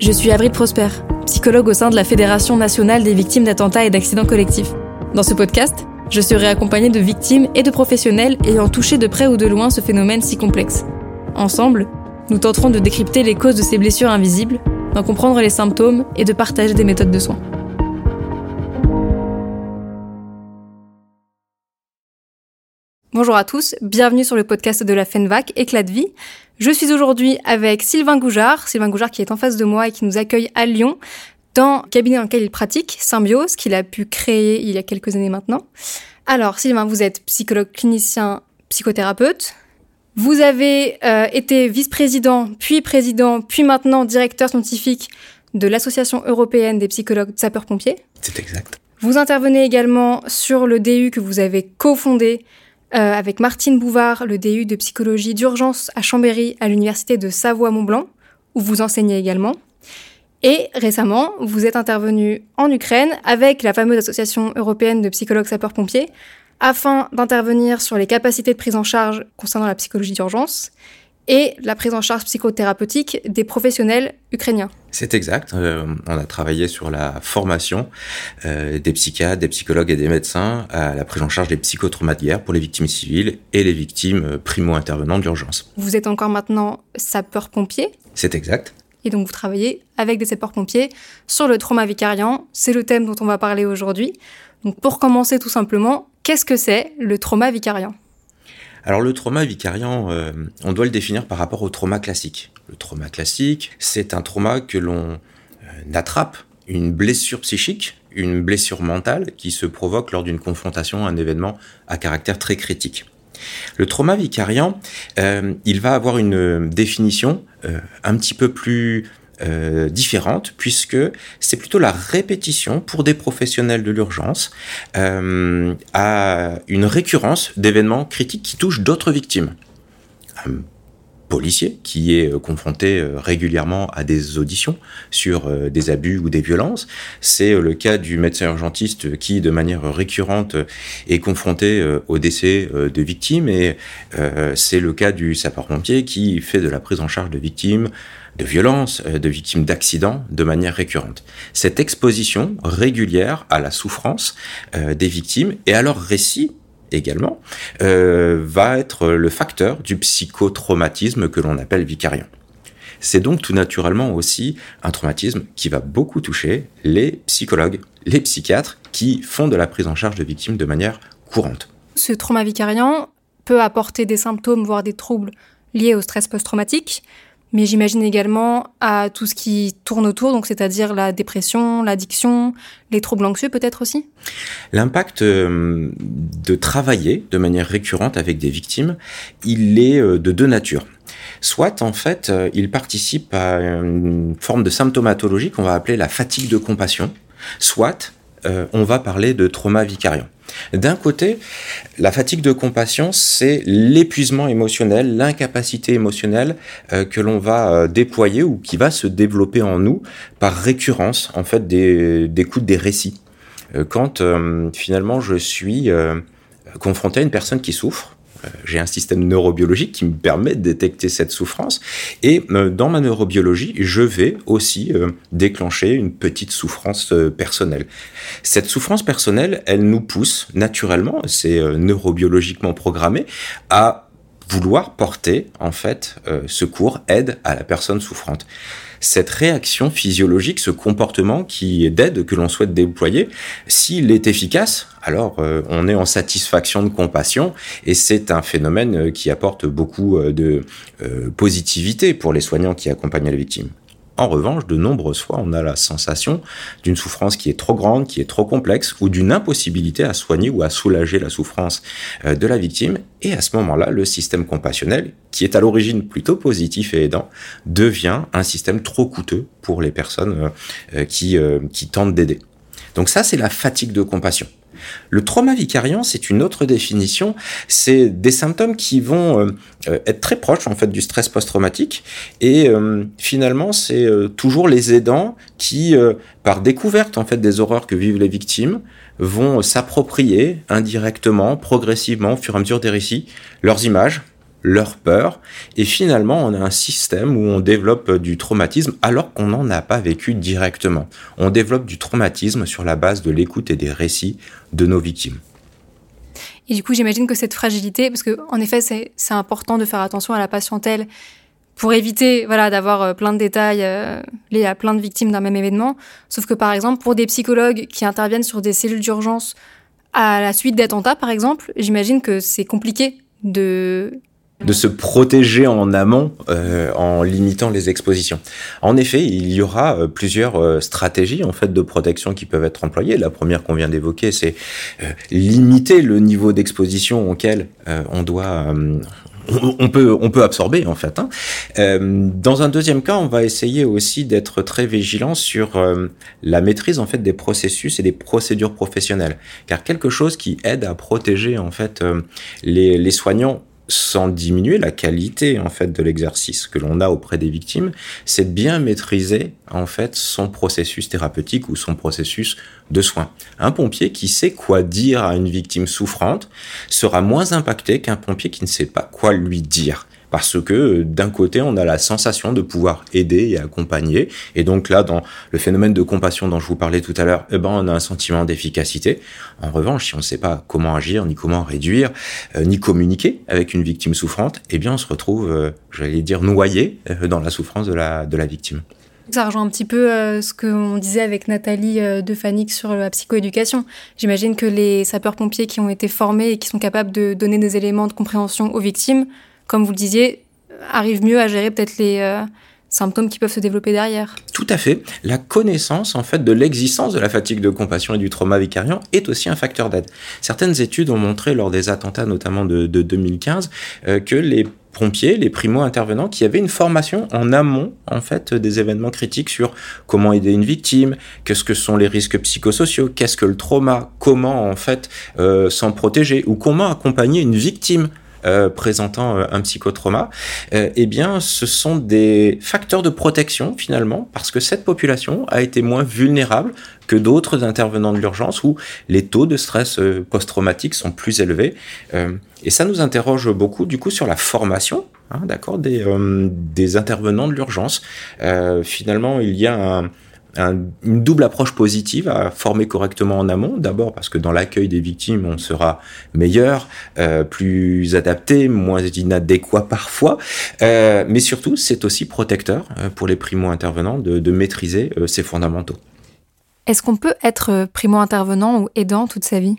Je suis Avril Prosper, psychologue au sein de la Fédération nationale des victimes d'attentats et d'accidents collectifs. Dans ce podcast, je serai accompagnée de victimes et de professionnels ayant touché de près ou de loin ce phénomène si complexe. Ensemble, nous tenterons de décrypter les causes de ces blessures invisibles, d'en comprendre les symptômes et de partager des méthodes de soins. Bonjour à tous, bienvenue sur le podcast de la FENVAC, Éclat de vie. Je suis aujourd'hui avec Sylvain Goujard, Sylvain Goujard qui est en face de moi et qui nous accueille à Lyon dans le cabinet dans lequel il pratique, Symbiose, qu'il a pu créer il y a quelques années maintenant. Alors Sylvain, vous êtes psychologue clinicien, psychothérapeute. Vous avez euh, été vice-président, puis président, puis maintenant directeur scientifique de l'Association européenne des psychologues sapeurs-pompiers. C'est exact. Vous intervenez également sur le DU que vous avez cofondé euh, avec Martine Bouvard, le DU de psychologie d'urgence à Chambéry, à l'université de Savoie-Mont-Blanc, où vous enseignez également. Et récemment, vous êtes intervenu en Ukraine avec la fameuse association européenne de psychologues sapeurs-pompiers afin d'intervenir sur les capacités de prise en charge concernant la psychologie d'urgence et la prise en charge psychothérapeutique des professionnels ukrainiens. C'est exact. Euh, on a travaillé sur la formation euh, des psychiatres, des psychologues et des médecins à la prise en charge des psychotraumas de guerre pour les victimes civiles et les victimes euh, primo-intervenantes d'urgence. Vous êtes encore maintenant sapeur-pompier C'est exact. Et donc vous travaillez avec des sapeurs-pompiers sur le trauma vicariant. C'est le thème dont on va parler aujourd'hui. Donc pour commencer tout simplement, qu'est-ce que c'est le trauma vicariant? Alors le trauma vicariant, euh, on doit le définir par rapport au trauma classique. Le trauma classique, c'est un trauma que l'on euh, attrape, une blessure psychique, une blessure mentale qui se provoque lors d'une confrontation à un événement à caractère très critique. Le trauma vicariant, euh, il va avoir une définition un petit peu plus euh, différente puisque c'est plutôt la répétition pour des professionnels de l'urgence euh, à une récurrence d'événements critiques qui touchent d'autres victimes. Un policier qui est euh, confronté régulièrement à des auditions sur des abus ou des violences. C'est le cas du médecin urgentiste qui, de manière récurrente, est confronté au décès de victimes et c'est le cas du sapeur-pompier qui fait de la prise en charge de victimes de violences, euh, de victimes d'accidents de manière récurrente. Cette exposition régulière à la souffrance euh, des victimes et à leur récit également euh, va être le facteur du psychotraumatisme que l'on appelle vicariant. C'est donc tout naturellement aussi un traumatisme qui va beaucoup toucher les psychologues, les psychiatres qui font de la prise en charge de victimes de manière courante. Ce trauma vicariant peut apporter des symptômes, voire des troubles liés au stress post-traumatique, mais j'imagine également à tout ce qui tourne autour, donc c'est-à-dire la dépression, l'addiction, les troubles anxieux peut-être aussi? L'impact euh, de travailler de manière récurrente avec des victimes, il est euh, de deux natures. Soit en fait, euh, il participe à une forme de symptomatologie qu'on va appeler la fatigue de compassion, soit on va parler de trauma vicariant. D'un côté, la fatigue de compassion, c'est l'épuisement émotionnel, l'incapacité émotionnelle euh, que l'on va euh, déployer ou qui va se développer en nous par récurrence, en fait, des, d'écoute des récits. Euh, quand finalement je suis confronté à une personne qui souffre, j'ai un système neurobiologique qui me permet de détecter cette souffrance. Et euh, dans ma neurobiologie, je vais aussi euh, déclencher une petite souffrance personnelle. Cette souffrance personnelle, elle nous pousse naturellement, c'est neurobiologiquement programmé, à vouloir porter en fait secours, aide à la personne souffrante cette réaction physiologique, ce comportement qui d'aide que l'on souhaite déployer, s'il est efficace, alors euh, on est en satisfaction de compassion et c'est un phénomène euh, qui apporte beaucoup euh, de positivité pour les soignants qui accompagnent la victime. En revanche, de nombreuses fois, on a la sensation d'une souffrance qui est trop grande, qui est trop complexe, ou d'une impossibilité à soigner ou à soulager la souffrance euh, de la victime. Et à ce moment-là, le système compassionnel, qui est à l'origine plutôt positif et aidant, devient un système trop coûteux pour les personnes euh, euh, qui tentent d'aider. Donc ça, c'est la fatigue de compassion. Le trauma vicariant, c'est une autre définition. C'est des symptômes qui vont euh, euh, être très proches en fait du stress post-traumatique et euh, finalement c'est toujours les aidants qui, par découverte en fait des horreurs que vivent les victimes, vont s'approprier indirectement, progressivement, au fur et à mesure des récits, leurs images, leur peur, et finalement on a un système où on développe du traumatisme alors qu'on n'en a pas vécu directement. On développe du traumatisme sur la base de l'écoute et des récits de nos victimes. Et du coup, j'imagine que cette fragilité, parce que en effet, c'est important de faire attention à la patientèle pour éviter voilà d'avoir euh, plein de détails euh, liés à plein de victimes d'un même événement. Sauf que par exemple, pour des psychologues qui interviennent sur des cellules d'urgence à la suite d'attentats, par exemple, j'imagine que c'est compliqué de de se protéger en amont euh, en limitant les expositions. En effet, il y aura euh, plusieurs euh, stratégies en fait de protection qui peuvent être employées. La première qu'on vient d'évoquer, c'est limiter le niveau d'exposition auquel on doit on peut, on peut absorber en fait. Hein. dans un deuxième cas, on va essayer aussi d'être très vigilant sur la maîtrise en fait des processus et des procédures professionnelles, car quelque chose qui aide à protéger en fait les, les soignants sans diminuer la qualité en fait de l'exercice que l'on a auprès des victimes, c'est de bien maîtriser en fait son processus thérapeutique ou son processus de soins. Un pompier qui sait quoi dire à une victime souffrante sera moins impacté qu'un pompier qui ne sait pas quoi lui dire parce que d'un côté, on a la sensation de pouvoir aider et accompagner. Et donc là, dans le phénomène de compassion dont je vous parlais tout à l'heure, eh ben, on a un sentiment d'efficacité. En revanche, si on ne sait pas comment agir, ni comment réduire, euh, ni communiquer avec une victime souffrante, eh bien, on se retrouve, euh, j'allais dire, noyé euh, dans la souffrance de la, de la victime. Ça rejoint un petit peu ce qu'on disait avec Nathalie de Fanix sur la psychoéducation. J'imagine que les sapeurs-pompiers qui ont été formés et qui sont capables de donner des éléments de compréhension aux victimes comme vous le disiez, arrive mieux à gérer peut-être les euh, symptômes qui peuvent se développer derrière. Tout à fait. La connaissance en fait de l'existence de la fatigue de compassion et du trauma vicariant est aussi un facteur d'aide. Certaines études ont montré lors des attentats notamment de, 2015 euh, que les pompiers, les primo-intervenants qui avaient une formation en amont en fait des événements critiques sur comment aider une victime, qu'est-ce que sont les risques psychosociaux, qu'est-ce que le trauma, comment en fait euh, s'en protéger ou comment accompagner une victime euh, présentant euh, un psychotrauma, euh, eh bien, ce sont des facteurs de protection finalement, parce que cette population a été moins vulnérable que d'autres intervenants de l'urgence où les taux de stress post-traumatique sont plus élevés. et ça nous interroge beaucoup du coup sur la formation, hein, d'accord, des, des intervenants de l'urgence. finalement, il y a un une double approche positive à former correctement en amont. D'abord parce que dans l'accueil des victimes, on sera meilleur, euh, plus adapté, moins inadéquat parfois. Euh, mais surtout, c'est aussi protecteur euh, pour les primo-intervenants de, de maîtriser ces fondamentaux. Est-ce qu'on peut être primo-intervenant ou aidant toute sa vie?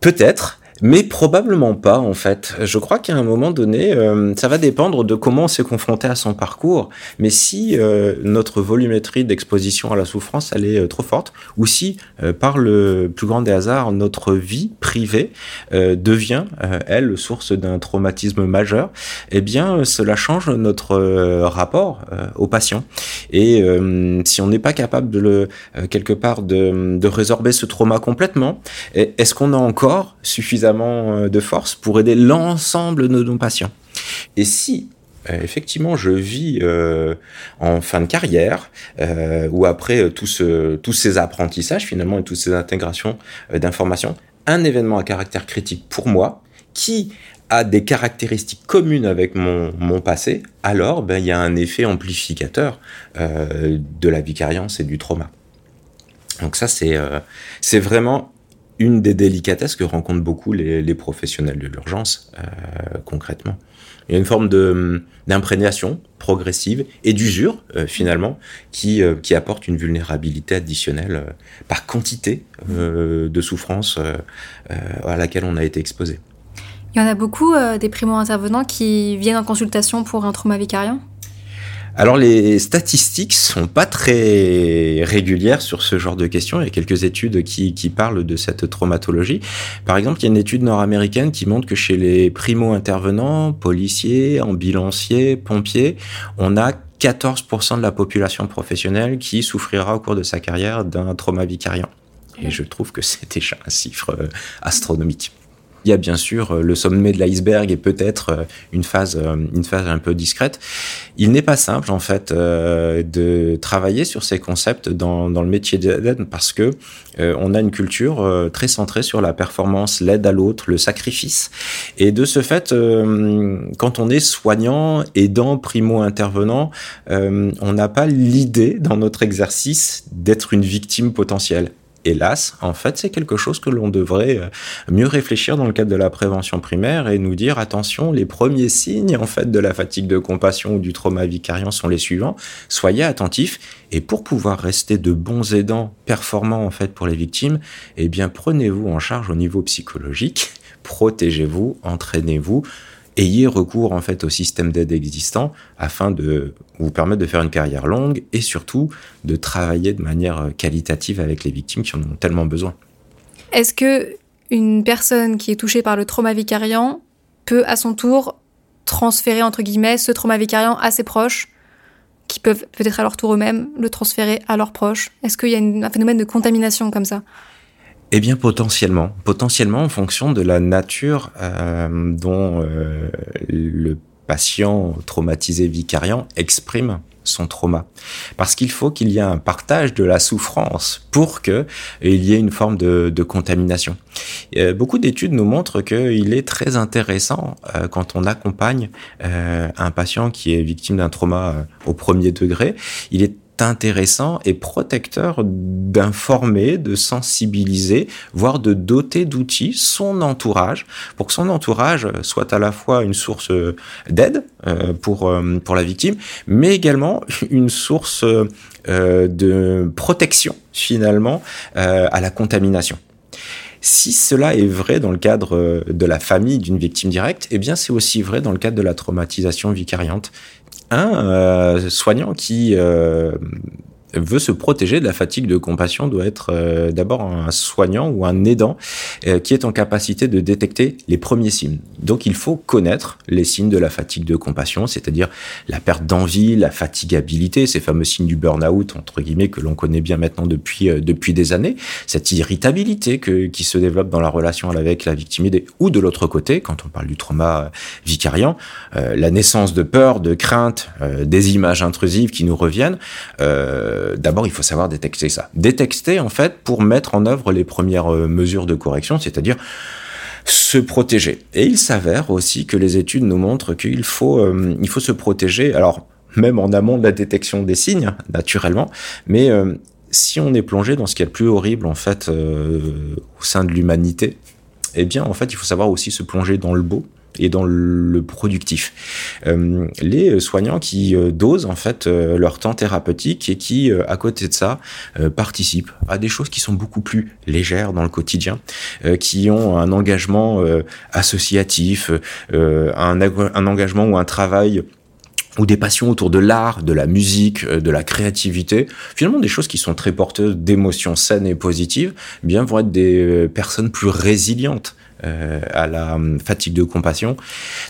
Peut-être. Mais probablement pas, en fait. Je crois qu'à un moment donné, euh, ça va dépendre de comment on s'est confronté à son parcours. Mais si euh, notre volumétrie d'exposition à la souffrance, elle est euh, trop forte, ou si, par le plus grand des hasards, notre vie privée devient, elle, source d'un traumatisme majeur, eh bien, cela change notre rapport au patient. Et si on n'est pas capable de le, quelque part, de, de résorber ce trauma complètement, est-ce qu'on a encore suffisamment euh, de force pour aider l'ensemble de nos patients. Et si euh, effectivement, je vis euh, en fin de carrière, ou après tous ces apprentissages finalement et toutes ces intégrations d'informations, un événement à caractère critique pour moi, qui a des caractéristiques communes avec mon, mon passé, alors ben, il y a un effet amplificateur de la vicariance et du trauma. Donc ça, c'est c'est vraiment une des délicatesses que rencontrent beaucoup les, professionnels de l'urgence, euh, concrètement. Il y a une forme d'imprégnation progressive et d'usure, euh, finalement, qui, euh, qui apporte une vulnérabilité additionnelle par quantité de souffrance à laquelle on a été exposé. Il y en a beaucoup des primo-intervenants qui viennent en consultation pour un trauma vicarien alors les statistiques sont pas très régulières sur ce genre de questions. Il y a quelques études qui, parlent de cette traumatologie. Par exemple, il y a une étude nord-américaine qui montre que chez les primo-intervenants, policiers, ambulanciers, pompiers, on a 14% de la population professionnelle qui souffrira au cours de sa carrière d'un trauma vicariant. Et je trouve que c'est déjà un chiffre euh, astronomique. Il y a bien sûr euh, le sommet de l'iceberg et peut-être euh, une phase, une phase un peu discrète. Il n'est pas simple en fait de travailler sur ces concepts dans, dans le métier d'aide parce que on a une culture très centrée sur la performance, l'aide à l'autre, le sacrifice. Et de ce fait, quand on est soignant, aidant, primo-intervenant, on n'a pas l'idée dans notre exercice d'être une victime potentielle hélas, en fait, c'est quelque chose que l'on devrait euh, mieux réfléchir dans le cadre de la prévention primaire et nous dire attention, les premiers signes en fait de la fatigue de compassion ou du trauma vicariant sont les suivants. Soyez attentifs et pour pouvoir rester de bons aidants performants en fait pour les victimes, eh prenez-vous en charge au niveau psychologique, protégez-vous, entraînez-vous ayez recours en fait au système d'aide existant afin de vous permettre de faire une carrière longue et surtout de travailler de manière qualitative avec les victimes qui en ont tellement besoin. Est-ce que une personne qui est touchée par le trauma vicariant peut à son tour transférer entre guillemets ce trauma vicariant à ses proches qui peuvent peut-être à leur tour eux-mêmes le transférer à leurs proches? Est-ce qu'il y a un phénomène de contamination comme ça? Eh bien, potentiellement. Potentiellement en fonction de la nature euh, dont euh, le patient traumatisé vicariant exprime son trauma. Parce qu'il faut qu'il y ait un partage de la souffrance pour qu'il y ait une forme de, contamination. beaucoup d'études nous montrent qu'il est très intéressant euh, quand on accompagne un patient qui est victime d'un trauma au premier degré, il est intéressant et protecteur d'informer, de sensibiliser, voire de doter d'outils son entourage pour que son entourage soit à la fois une source d'aide euh, pour, euh, pour la victime, mais également une source euh, de protection finalement à la contamination. Si cela est vrai dans le cadre de la famille d'une victime directe, eh bien c'est aussi vrai dans le cadre de la traumatisation vicariante un euh, soignant qui euh, veut se protéger de la fatigue de compassion doit être euh, d'abord un soignant ou un aidant euh, qui est en capacité de détecter les premiers signes. Donc il faut connaître les signes de la fatigue de compassion, c'est-à-dire la perte d'envie, la fatigabilité, ces fameux signes du burn-out entre guillemets que l'on connaît bien maintenant depuis euh, depuis des années, cette irritabilité qui se développe dans la relation avec la victime ou de l'autre côté quand on parle du trauma vicariant, la naissance de peur, de crainte, des images intrusives qui nous reviennent. Euh, d'abord, il faut savoir détecter ça. Détecter, en fait, pour mettre en œuvre les premières euh, mesures de correction, c'est-à-dire se protéger. Et il s'avère aussi que les études nous montrent qu'il faut, euh, il faut se protéger, alors même en amont de la détection des signes, naturellement, mais si on est plongé dans ce qui est le plus horrible, en fait, au sein de l'humanité, eh bien, en fait, il faut savoir aussi se plonger dans le beau, et dans le productif. Euh, les soignants qui euh, dosent en fait euh, leur temps thérapeutique et qui, à côté de ça, participent à des choses qui sont beaucoup plus légères dans le quotidien, qui ont un engagement associatif, un, un engagement ou un travail ou des passions autour de l'art, de la musique, de la créativité, finalement des choses qui sont très porteuses d'émotions saines et positives, bien vont être des personnes plus résilientes euh, à la hum, fatigue de compassion.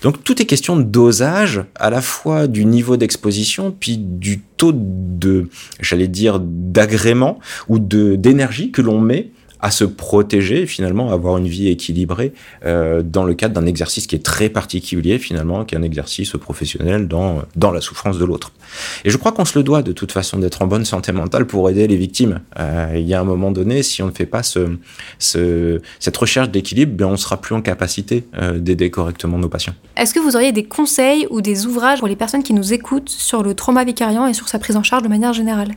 Donc tout est question de dosage, à la fois du niveau d'exposition, puis du taux de, j'allais dire, d'agrément ou de d'énergie que l'on met à se protéger finalement avoir une vie équilibrée euh, dans le cadre d'un exercice qui est très particulier finalement, qui est un exercice professionnel dans, dans la souffrance de l'autre. Et je crois qu'on se le doit de toute façon d'être en bonne santé mentale pour aider les victimes. Euh, il y a un moment donné, si on ne fait pas ce, ce, cette recherche d'équilibre, bien on sera plus en capacité euh, d'aider correctement nos patients. Est-ce que vous auriez des conseils ou des ouvrages pour les personnes qui nous écoutent sur le trauma vicariant et sur sa prise en charge de manière générale?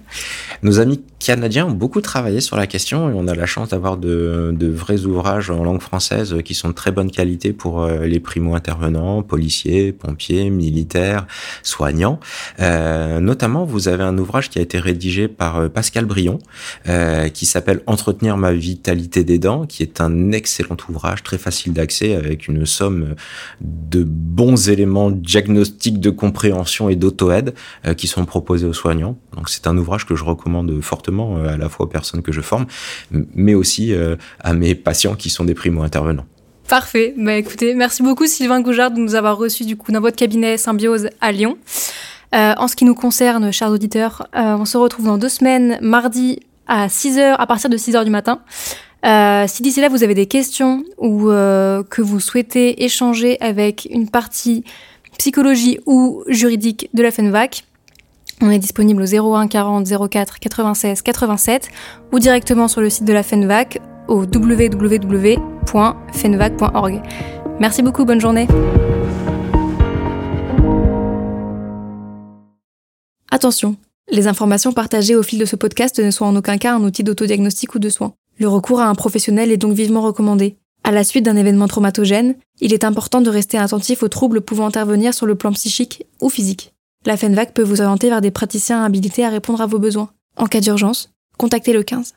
Nos amis canadiens ont beaucoup travaillé sur la question et on a la chance d'avoir de, de, vrais ouvrages en langue française qui sont de très bonne qualité pour euh, les primo-intervenants, policiers, pompiers, militaires, soignants. Euh, notamment, vous avez un ouvrage qui a été rédigé par euh, Pascal Brion, qui s'appelle Entretenir ma vitalité des dents, qui est un excellent ouvrage, très facile d'accès, avec une somme de bons éléments diagnostiques de compréhension et d'auto-aide qui sont proposés aux soignants. Donc c'est un ouvrage que je recommande fortement à la fois aux personnes que je forme, mais aussi à mes patients qui sont des primo-intervenants. Parfait. Bah écoutez, merci beaucoup Sylvain Goujard de nous avoir reçus du coup dans votre cabinet Symbiose à Lyon. Euh, en ce qui nous concerne, chers auditeurs, euh, on se retrouve dans deux semaines, mardi à 6h, à partir de 6h du matin. Euh, si d'ici là vous avez des questions ou que vous souhaitez échanger avec une partie psychologie ou juridique de la FENVAC, on est disponible au 01 40 04 96 87 ou directement sur le site de la FENVAC au www.fenvac.org. Merci beaucoup, bonne journée. Attention, les informations partagées au fil de ce podcast ne sont en aucun cas un outil d'autodiagnostic ou de soins. Le recours à un professionnel est donc vivement recommandé. À la suite d'un événement traumatogène, il est important de rester attentif aux troubles pouvant intervenir sur le plan psychique ou physique. La FENVAC peut vous orienter vers des praticiens habilités à répondre à vos besoins. En cas d'urgence, contactez le 15.